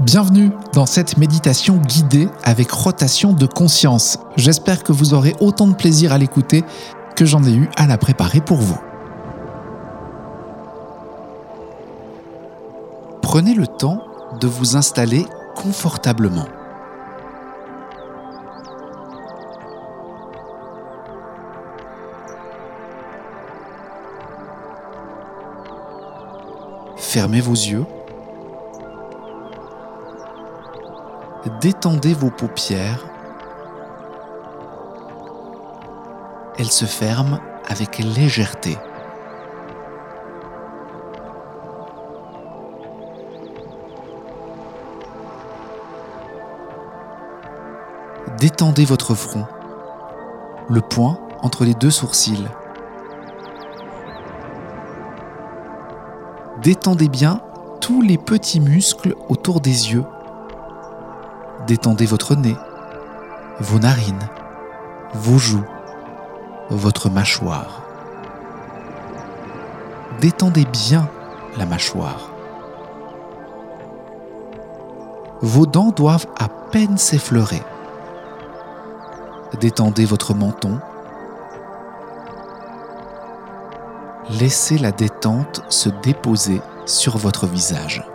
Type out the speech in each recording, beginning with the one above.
Bienvenue dans cette méditation guidée avec rotation de conscience. J'espère que vous aurez autant de plaisir à l'écouter que j'en ai eu à la préparer pour vous. Prenez le temps de vous installer confortablement. Fermez vos yeux détendez vos paupières. Elles se ferment avec légèreté. Détendez votre front, le point entre les deux sourcils. Détendez bien tous les petits muscles autour des yeux Détendez votre nez, vos narines, vos joues, votre mâchoire. Détendez bien la mâchoire. Vos dents doivent à peine s'effleurer. Détendez votre menton. Laissez la détente se déposer sur votre visage.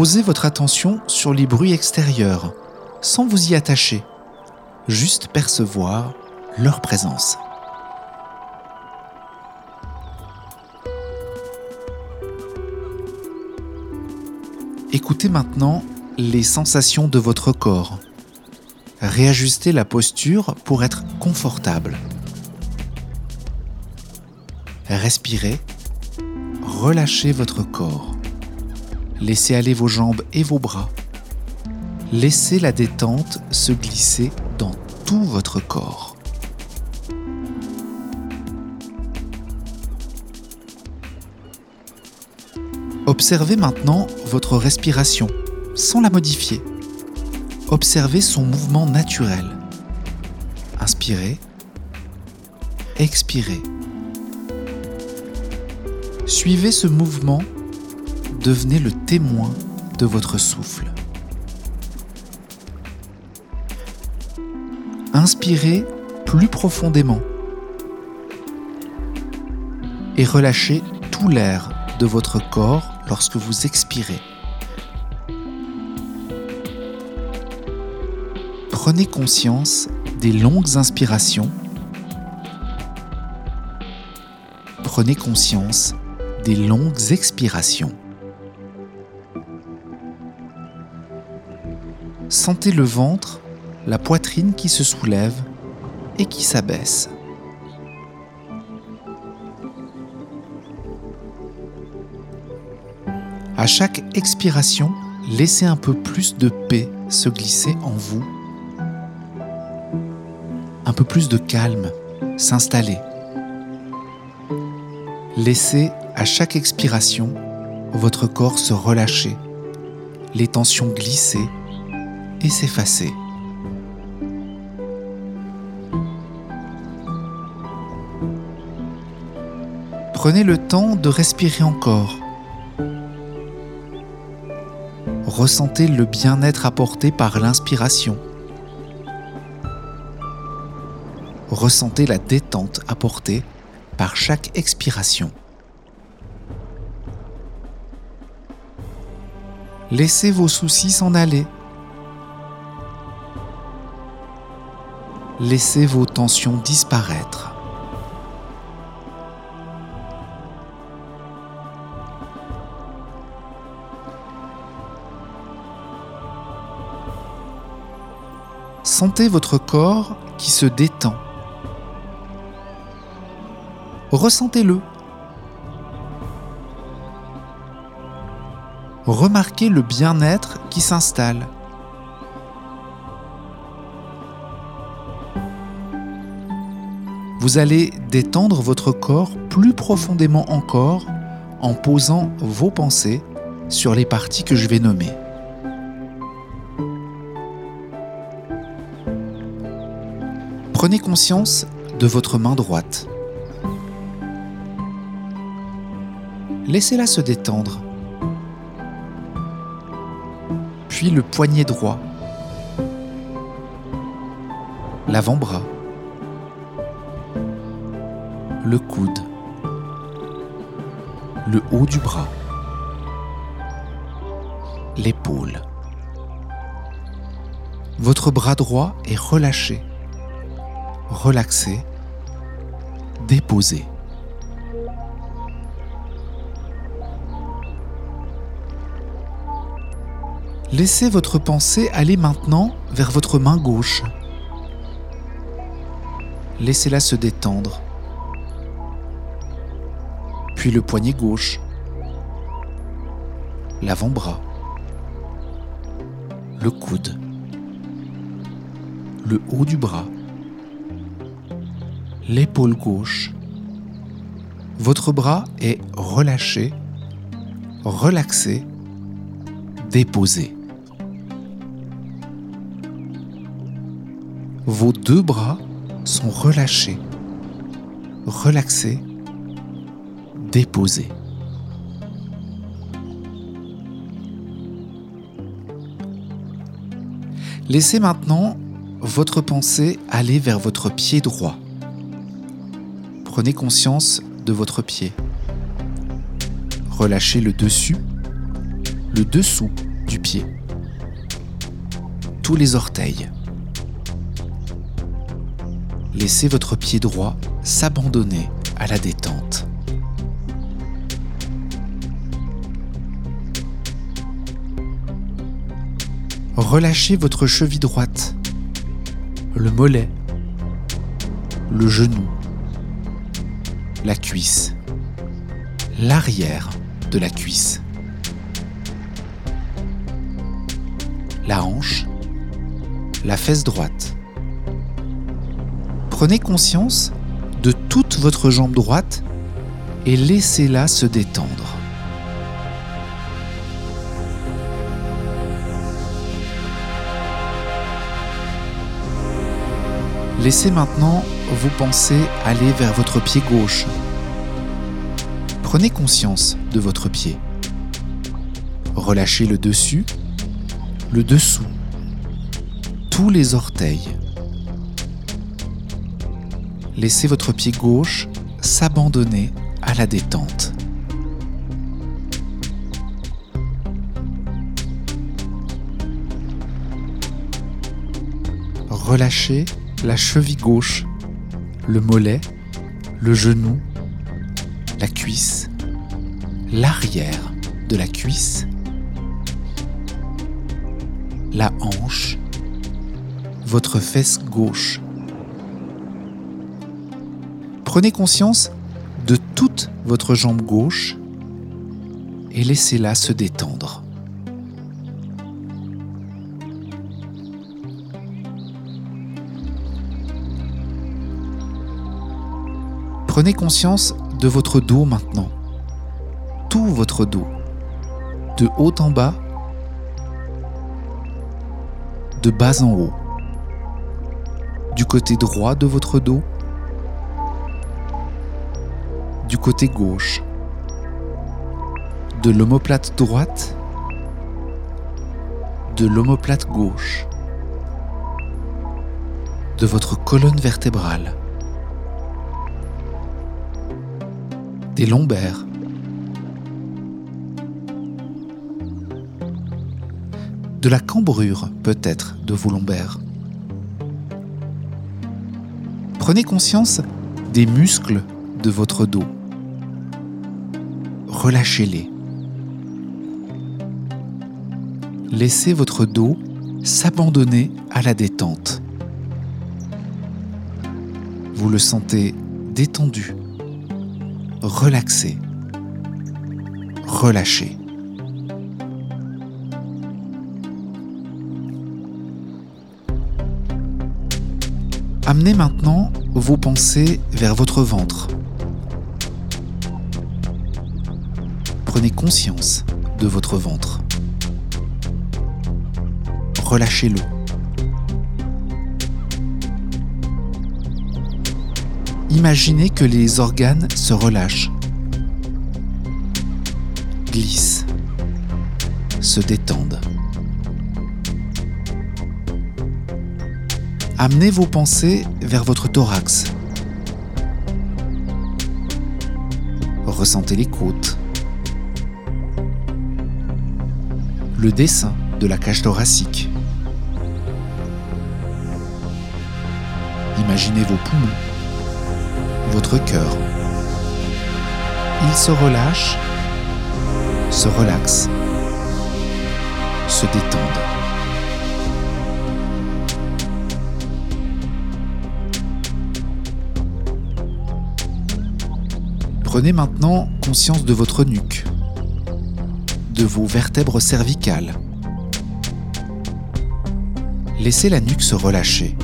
Posez votre attention sur les bruits extérieurs, sans vous y attacher, juste percevoir leur présence. Écoutez maintenant les sensations de votre corps. Réajustez la posture pour être confortable. Respirez, relâchez votre corps. Laissez aller vos jambes et vos bras. Laissez la détente se glisser dans tout votre corps. Observez maintenant votre respiration sans la modifier. Observez son mouvement naturel. Inspirez, expirez. Suivez ce mouvement devenez le témoin de votre souffle. Inspirez plus profondément et relâchez tout l'air de votre corps lorsque vous expirez. Prenez conscience des longues inspirations. Prenez conscience des longues expirations. Sentez le ventre, la poitrine qui se soulève et qui s'abaisse. À chaque expiration, laissez un peu plus de paix se glisser en vous, un peu plus de calme s'installer. Laissez à chaque expiration votre corps se relâcher, les tensions glisser et s'effacer. Prenez le temps de respirer encore. Ressentez le bien-être apporté par l'inspiration. Ressentez la détente apportée par chaque expiration. Laissez vos soucis s'en aller laissez vos tensions disparaître. Sentez votre corps qui se détend. Ressentez-le. Remarquez le bien-être qui s'installe. Vous allez détendre votre corps plus profondément encore en posant vos pensées sur les parties que je vais nommer. Prenez conscience de votre main droite. Laissez-la se détendre. Puis le poignet droit, l'avant-bras, le coude, le haut du bras, l'épaule. Votre bras droit est relâché, relaxé, déposé. Laissez votre pensée aller maintenant vers votre main gauche. Laissez-la se détendre. Puis le poignet gauche, l'avant-bras, le coude le haut du bras, l'épaule gauche. Votre bras est relâché, relaxé, déposé. Vos deux bras sont relâchés, relaxés, déposés. Laissez maintenant votre pensée allez vers votre pied droit. Prenez conscience de votre pied. Relâchez le dessus, le dessous du pied, tous les orteils. Laissez votre pied droit s'abandonner à la détente. Relâchez votre cheville droite. Le mollet, le genou, la cuisse, l'arrière de la cuisse, la hanche, la fesse droite. Prenez conscience de toute votre jambe droite et laissez-la se détendre. Laissez maintenant vos pensées aller vers votre pied gauche. Prenez conscience de votre pied. Relâchez le dessus, le dessous, tous les orteils. Laissez votre pied gauche s'abandonner à la détente. Relâchez la cheville gauche, le mollet, le genou, la cuisse, l'arrière de la cuisse, la hanche, votre fesse gauche. Prenez conscience de toute votre jambe gauche et laissez-la se détendre. Prenez conscience de votre dos maintenant. Tout votre dos. De haut en bas. De bas en haut. Du côté droit de votre dos. Du côté gauche. De l'omoplate droite. De l'omoplate gauche. De votre colonne vertébrale. Des lombaires. De la cambrure peut-être de vos lombaires. Prenez conscience des muscles de votre dos. Relâchez-les. Laissez votre dos s'abandonner à la détente. Vous le sentez détendu, relaxé, relâché. Amenez maintenant vos pensées vers votre ventre. Prenez conscience de votre ventre. Relâchez-le. Imaginez que les organes se relâchent. glissent, se détendent. Amenez vos pensées vers votre thorax. Ressentez les côtes. Le dessin de la cage thoracique. Imaginez vos poumons, votre cœur. Ils se relâchent, se relaxent, se détendent. Prenez maintenant conscience de votre nuque, de vos vertèbres cervicales. Laissez la nuque se relâcher,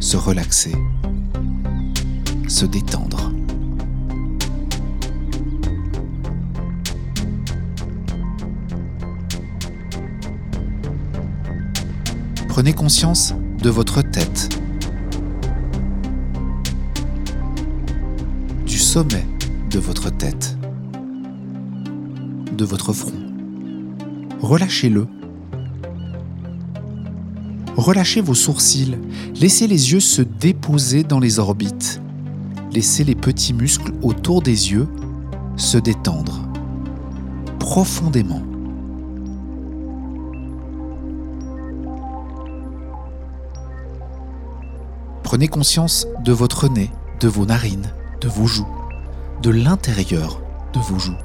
se relaxer, se détendre. Prenez conscience de votre tête, sommet de votre tête, de votre front. Relâchez-le. Relâchez vos sourcils, laissez les yeux se déposer dans les orbites, laissez les petits muscles autour des yeux se détendre profondément. Prenez conscience de votre nez, de vos narines, de vos joues de l'intérieur de vos joues.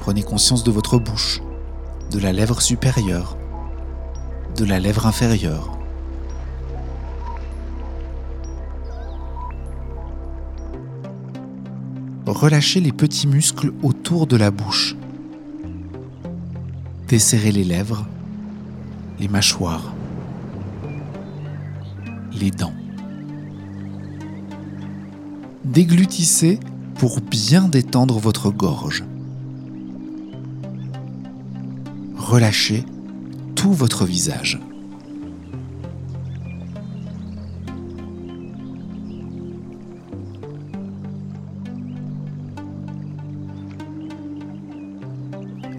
Prenez conscience de votre bouche, de la lèvre supérieure, de la lèvre inférieure. Relâchez les petits muscles autour de la bouche. Desserrez les lèvres, les mâchoires les dents. Déglutissez pour bien détendre votre gorge. Relâchez tout votre visage.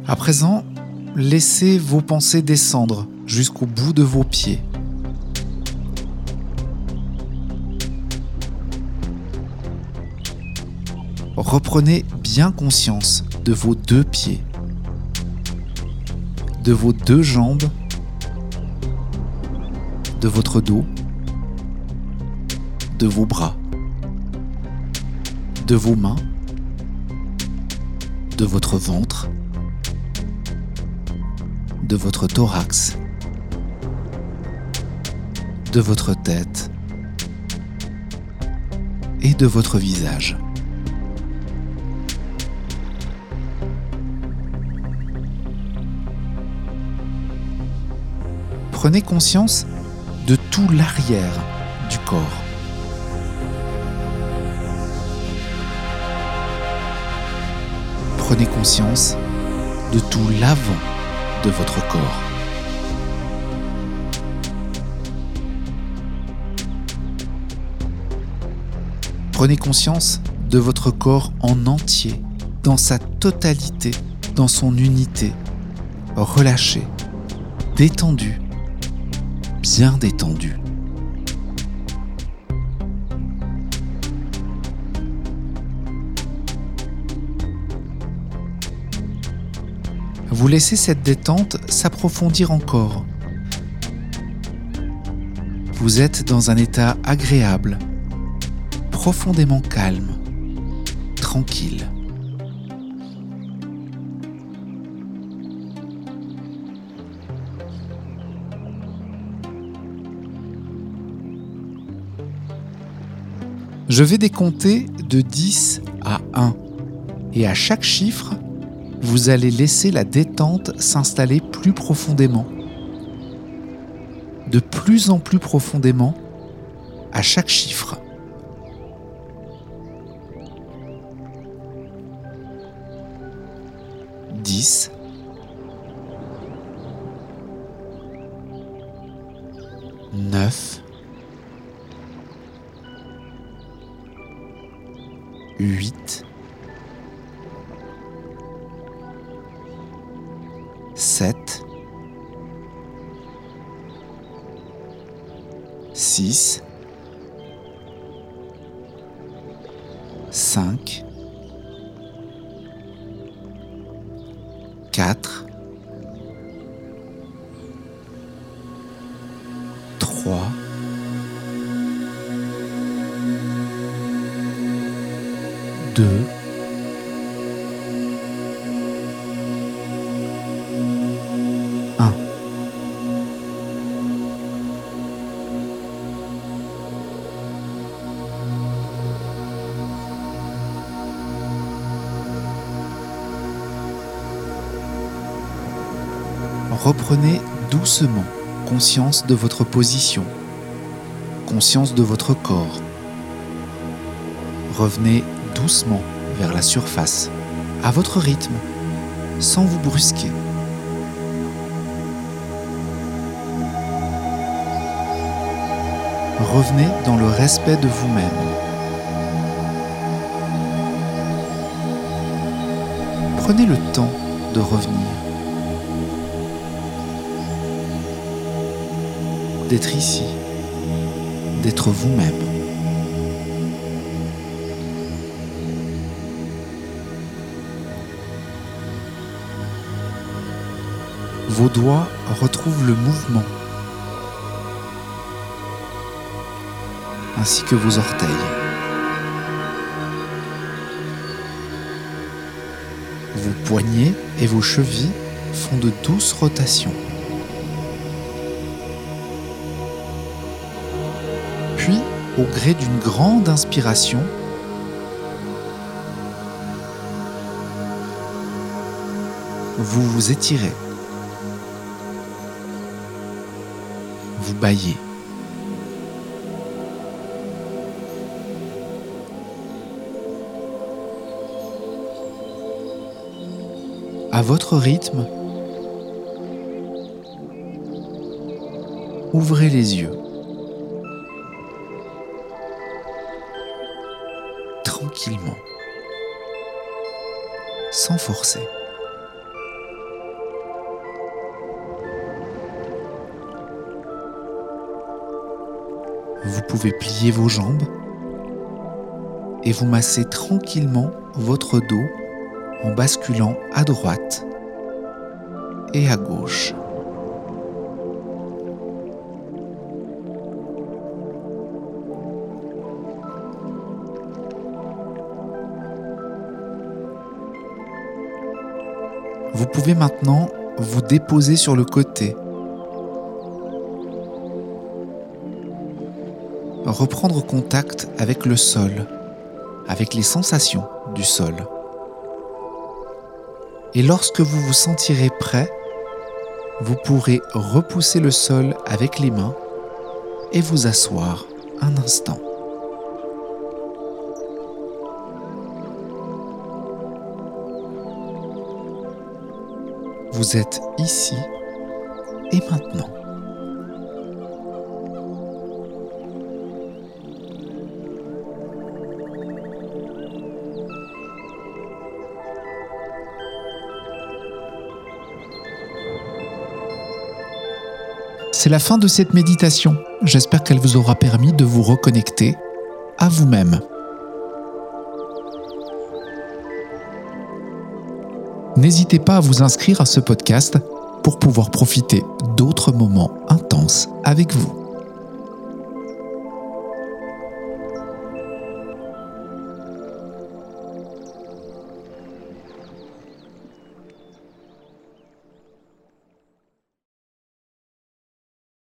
À présent, laissez vos pensées descendre jusqu'au bout de vos pieds. reprenez bien conscience de vos deux pieds, de vos deux jambes, de votre dos, de vos bras, de vos mains, de votre ventre, de votre thorax, de votre tête et de votre visage. prenez conscience de tout l'arrière du corps. Prenez conscience de tout l'avant de votre corps. Prenez conscience de votre corps en entier, dans sa totalité, dans son unité, relâché, détendu, bien détendu. Vous laissez cette détente s'approfondir encore. Vous êtes dans un état agréable, profondément calme, tranquille. Je vais décompter de 10 à 1. Et à chaque chiffre, vous allez laisser la détente s'installer plus profondément. De plus en plus profondément à chaque chiffre. Dix. Neuf. huit, 6, 5, 4, Reprenez doucement conscience de votre position, conscience de votre corps. Revenez doucement vers la surface, à votre rythme, sans vous brusquer. Revenez dans le respect de vous-même. Prenez le temps de revenir, d'être ici, d'être vous-même. Vos doigts retrouvent le mouvement, ainsi que vos orteils. Vos poignets et vos chevilles font de douces rotations. Au gré d'une grande inspiration, vous vous étirez. Vous baillez. À votre rythme, ouvrez les yeux. Sans forcer. Vous pouvez plier vos jambes et vous masser tranquillement votre dos en basculant à droite et à gauche. Pouvez maintenant vous déposer sur le côté reprendre contact avec le sol, avec les sensations du sol. Et lorsque vous vous sentirez prêt, vous pourrez repousser le sol avec les mains et vous asseoir un instant. Vous êtes ici et maintenant. C'est la fin de cette méditation. J'espère qu'elle vous aura permis de vous reconnecter à vous-même. N'hésitez pas à vous inscrire à ce podcast pour pouvoir profiter d'autres moments intenses avec vous.